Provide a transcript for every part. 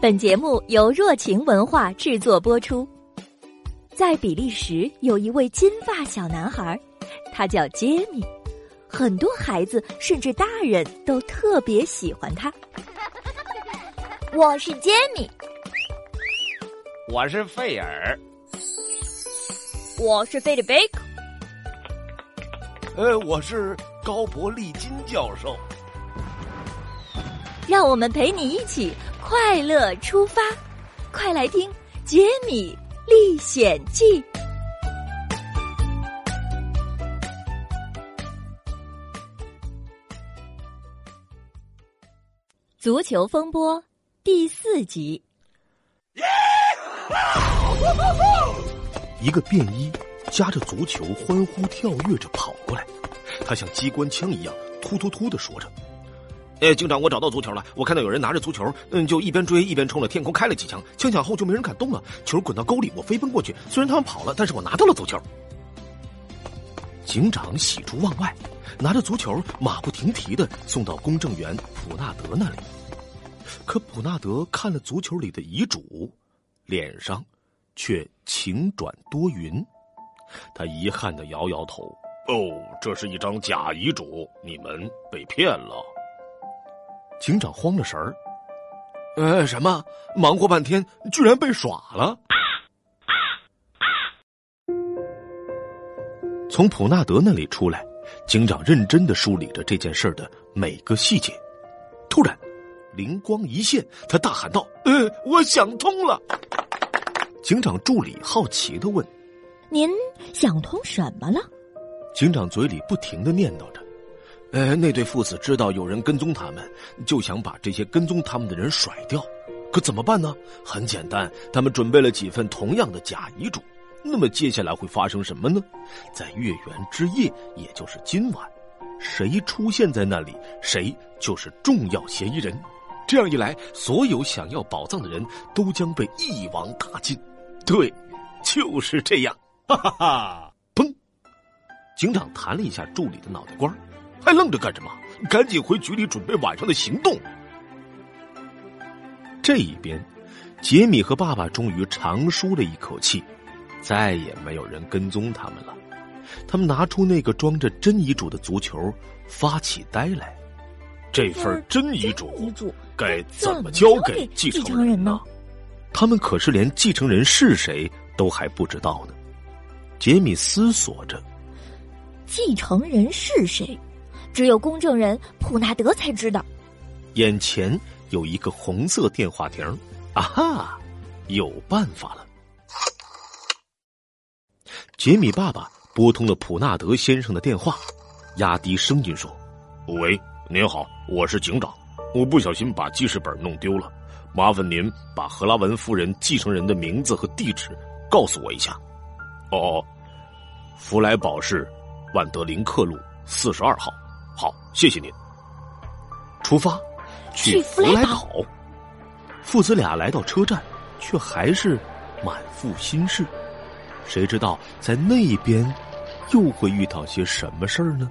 本节目由若晴文化制作播出。在比利时有一位金发小男孩，他叫杰米，很多孩子甚至大人都特别喜欢他。我是杰米，我是费尔，我是菲利贝克，呃，我是高伯利金教授。让我们陪你一起快乐出发，快来听《杰米历险记》。足球风波第四集。一个便衣夹着足球欢呼跳跃着跑过来，他像机关枪一样突突突的说着。哎，警长，我找到足球了！我看到有人拿着足球，嗯，就一边追一边冲着天空开了几枪，枪响后就没人敢动了。球滚到沟里，我飞奔过去，虽然他们跑了，但是我拿到了足球。警长喜出望外，拿着足球马不停蹄的送到公证员普纳德那里。可普纳德看了足球里的遗嘱，脸上却晴转多云，他遗憾的摇摇头：“哦，这是一张假遗嘱，你们被骗了。”警长慌了神儿，呃，什么？忙活半天，居然被耍了！从普纳德那里出来，警长认真的梳理着这件事的每个细节。突然，灵光一现，他大喊道：“呃，我想通了！”警长助理好奇的问：“您想通什么了？”警长嘴里不停的念叨着。呃，那对父子知道有人跟踪他们，就想把这些跟踪他们的人甩掉。可怎么办呢？很简单，他们准备了几份同样的假遗嘱。那么接下来会发生什么呢？在月圆之夜，也就是今晚，谁出现在那里，谁就是重要嫌疑人。这样一来，所有想要宝藏的人都将被一网打尽。对，就是这样。哈哈哈！砰！警长弹了一下助理的脑袋瓜。还愣着干什么？赶紧回局里准备晚上的行动。这一边，杰米和爸爸终于长舒了一口气，再也没有人跟踪他们了。他们拿出那个装着真遗嘱的足球，发起呆来。这份真遗嘱该怎么交给继承人呢？他们可是连继承人是谁都还不知道呢。杰米思索着，继承人是谁？只有公证人普纳德才知道。眼前有一个红色电话亭，啊哈，有办法了！杰米爸爸拨通了普纳德先生的电话，压低声音说：“喂，您好，我是警长，我不小心把记事本弄丢了，麻烦您把赫拉文夫人继承人的名字和地址告诉我一下。”哦，弗莱堡市万德林克路四十二号。好，谢谢您。出发，去弗莱堡。父子俩来到车站，却还是满腹心事。谁知道在那边又会遇到些什么事儿呢？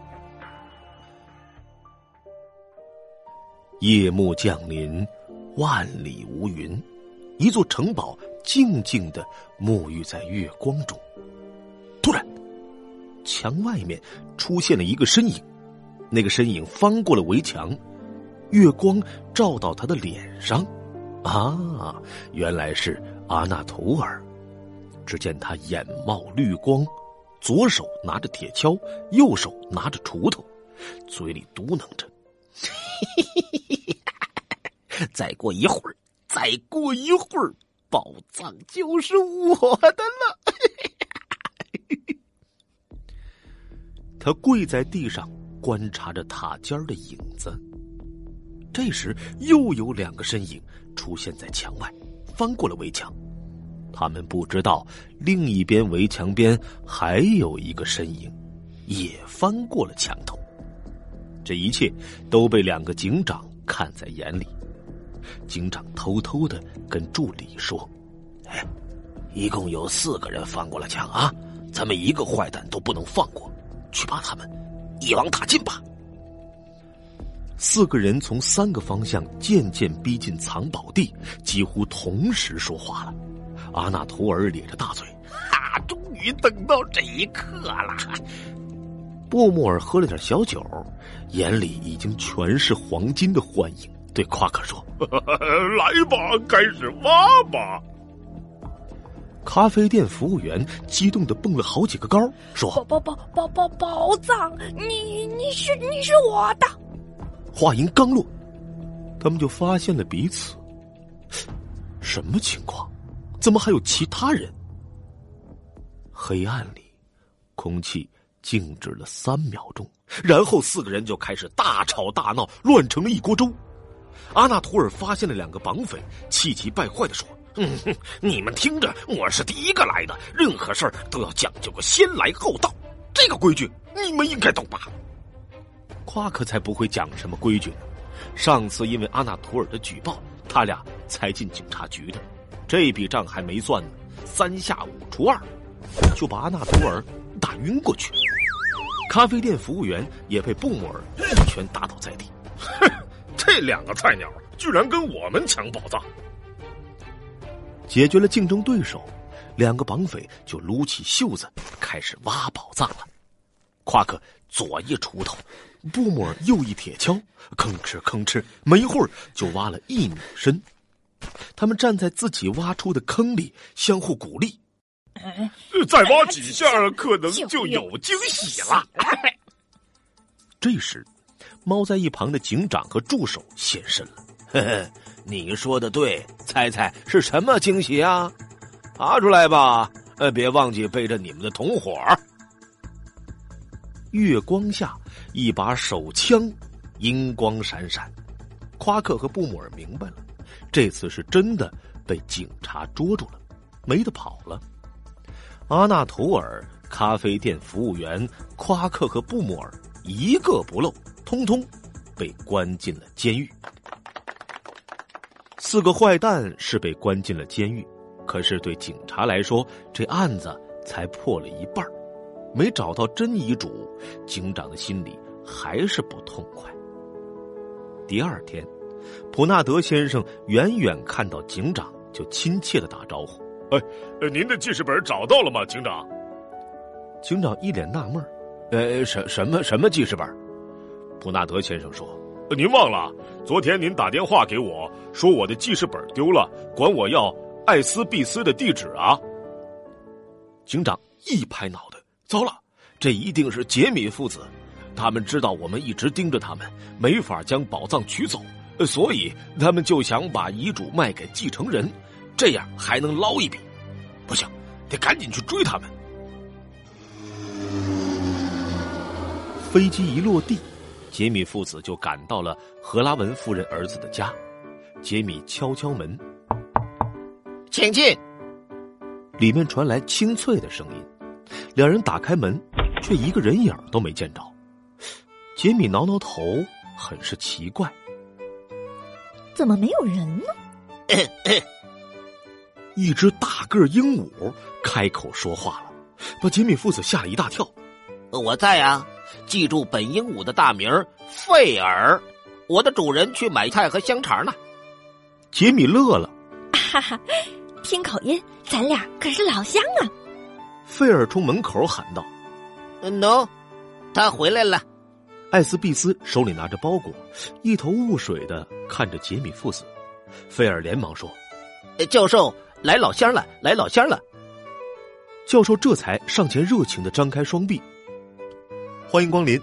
夜幕降临，万里无云，一座城堡静静的沐浴在月光中。突然，墙外面出现了一个身影。那个身影翻过了围墙，月光照到他的脸上，啊，原来是阿纳图尔。只见他眼冒绿光，左手拿着铁锹，右手拿着锄头，嘴里嘟囔着：“再过一会儿，再过一会儿，宝藏就是我的了。”他跪在地上。观察着塔尖的影子。这时，又有两个身影出现在墙外，翻过了围墙。他们不知道另一边围墙边还有一个身影，也翻过了墙头。这一切都被两个警长看在眼里。警长偷偷的跟助理说：“哎，一共有四个人翻过了墙啊，咱们一个坏蛋都不能放过，去把他们。”一网打尽吧！四个人从三个方向渐渐逼近藏宝地，几乎同时说话了。阿纳图尔咧着大嘴：“啊，终于等到这一刻了。”布莫尔喝了点小酒，眼里已经全是黄金的幻影，对夸克说：“来吧，开始挖吧。”咖啡店服务员激动的蹦了好几个高，说：“宝宝宝宝宝宝藏，你你是你是我的。”话音刚落，他们就发现了彼此。什么情况？怎么还有其他人？黑暗里，空气静止了三秒钟，然后四个人就开始大吵大闹，乱成了一锅粥。阿纳图尔发现了两个绑匪，气急败坏的说：“嗯，你们听着，我是第一个来的，任何事儿都要讲究个先来后到，这个规矩你们应该懂吧？”夸克才不会讲什么规矩呢。上次因为阿纳图尔的举报，他俩才进警察局的。这笔账还没算呢，三下五除二，就把阿纳图尔打晕过去。咖啡店服务员也被布莫尔一拳打倒在地。哼，这两个菜鸟居然跟我们抢宝藏！解决了竞争对手，两个绑匪就撸起袖子开始挖宝藏了。夸克左一锄头。布莫尔又一铁锹，吭哧吭哧，没一会儿就挖了一米深。他们站在自己挖出的坑里，相互鼓励。再挖几下，可能就有惊喜了。这时，猫在一旁的警长和助手现身了。嘿嘿，你说的对，猜猜是什么惊喜啊？拿出来吧，呃，别忘记背着你们的同伙。月光下，一把手枪，银光闪闪。夸克和布姆尔明白了，这次是真的被警察捉住了，没得跑了。阿纳图尔、咖啡店服务员、夸克和布姆尔一个不漏，通通被关进了监狱。四个坏蛋是被关进了监狱，可是对警察来说，这案子才破了一半没找到真遗嘱，警长的心里还是不痛快。第二天，普纳德先生远远看到警长，就亲切的打招呼：“哎，您的记事本找到了吗，警长？”警长一脸纳闷呃，什什么什么记事本？”普纳德先生说：“您忘了昨天您打电话给我说我的记事本丢了，管我要艾斯碧斯的地址啊？”警长一拍脑袋。糟了，这一定是杰米父子，他们知道我们一直盯着他们，没法将宝藏取走，所以他们就想把遗嘱卖给继承人，这样还能捞一笔。不行，得赶紧去追他们。飞机一落地，杰米父子就赶到了荷拉文夫人儿子的家。杰米敲敲门，请进。里面传来清脆的声音。两人打开门，却一个人影都没见着。杰米挠挠头，很是奇怪：怎么没有人呢？一只大个鹦鹉开口说话了，把杰米父子吓了一大跳。我在呀，记住本鹦鹉的大名费尔。我的主人去买菜和香肠呢。杰米乐了，哈哈，听口音，咱俩可是老乡啊。费尔冲门口喊道：“No，他回来了。”艾斯蒂斯手里拿着包裹，一头雾水的看着杰米父子。费尔连忙说：“教授，来老乡了，来老乡了。”教授这才上前热情的张开双臂：“欢迎光临，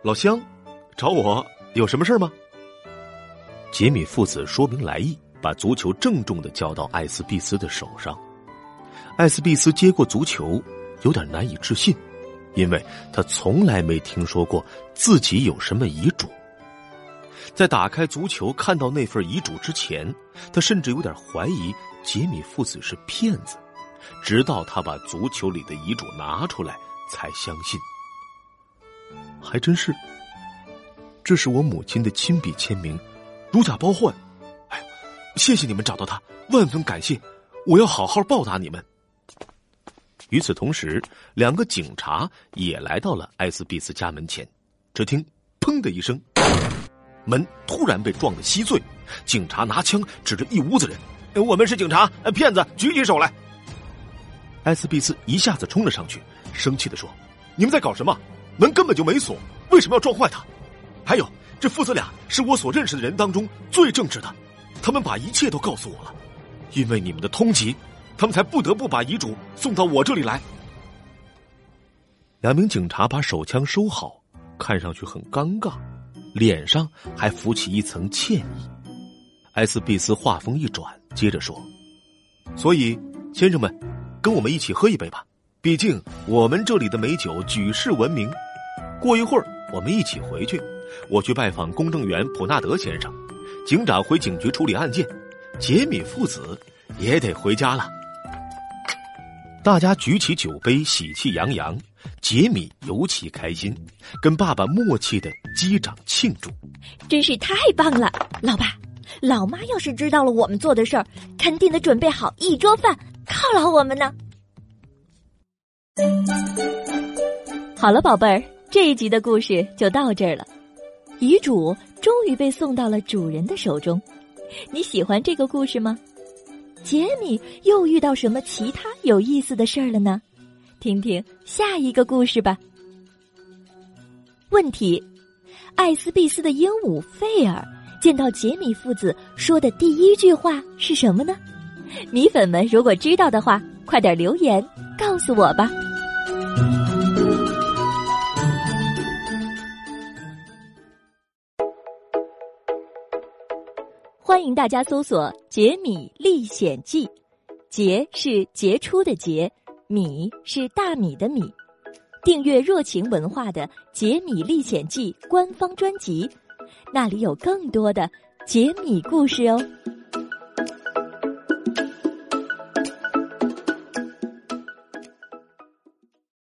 老乡，找我有什么事吗？”杰米父子说明来意，把足球郑重的交到艾斯蒂斯的手上。艾斯蒂斯接过足球，有点难以置信，因为他从来没听说过自己有什么遗嘱。在打开足球看到那份遗嘱之前，他甚至有点怀疑杰米父子是骗子，直到他把足球里的遗嘱拿出来，才相信。还真是，这是我母亲的亲笔签名，如假包换。哎，谢谢你们找到他，万分感谢，我要好好报答你们。与此同时，两个警察也来到了艾斯比斯家门前。只听“砰”的一声，门突然被撞得稀碎，警察拿枪指着一屋子人：“我们是警察，骗子，举起手来！”艾斯比斯一下子冲了上去，生气的说：“你们在搞什么？门根本就没锁，为什么要撞坏它？还有，这父子俩是我所认识的人当中最正直的，他们把一切都告诉我了，因为你们的通缉，他们才不得不把遗嘱送到我这里来。”两名警察把手枪收好，看上去很尴尬。脸上还浮起一层歉意，埃斯碧斯话锋一转，接着说：“所以，先生们，跟我们一起喝一杯吧。毕竟我们这里的美酒举世闻名。过一会儿，我们一起回去，我去拜访公证员普纳德先生，警长回警局处理案件，杰米父子也得回家了。”大家举起酒杯，喜气洋洋。杰米尤其开心，跟爸爸默契的击掌庆祝，真是太棒了！老爸，老妈要是知道了我们做的事儿，肯定得准备好一桌饭犒劳我们呢。好了，宝贝儿，这一集的故事就到这儿了。遗嘱终于被送到了主人的手中，你喜欢这个故事吗？杰米又遇到什么其他有意思的事儿了呢？听听下一个故事吧。问题：艾斯碧斯的鹦鹉费尔见到杰米父子说的第一句话是什么呢？米粉们如果知道的话，快点留言告诉我吧。欢迎大家搜索《杰米历险记》，杰是杰出的杰，米是大米的米。订阅热情文化的《杰米历险记》官方专辑，那里有更多的杰米故事哦。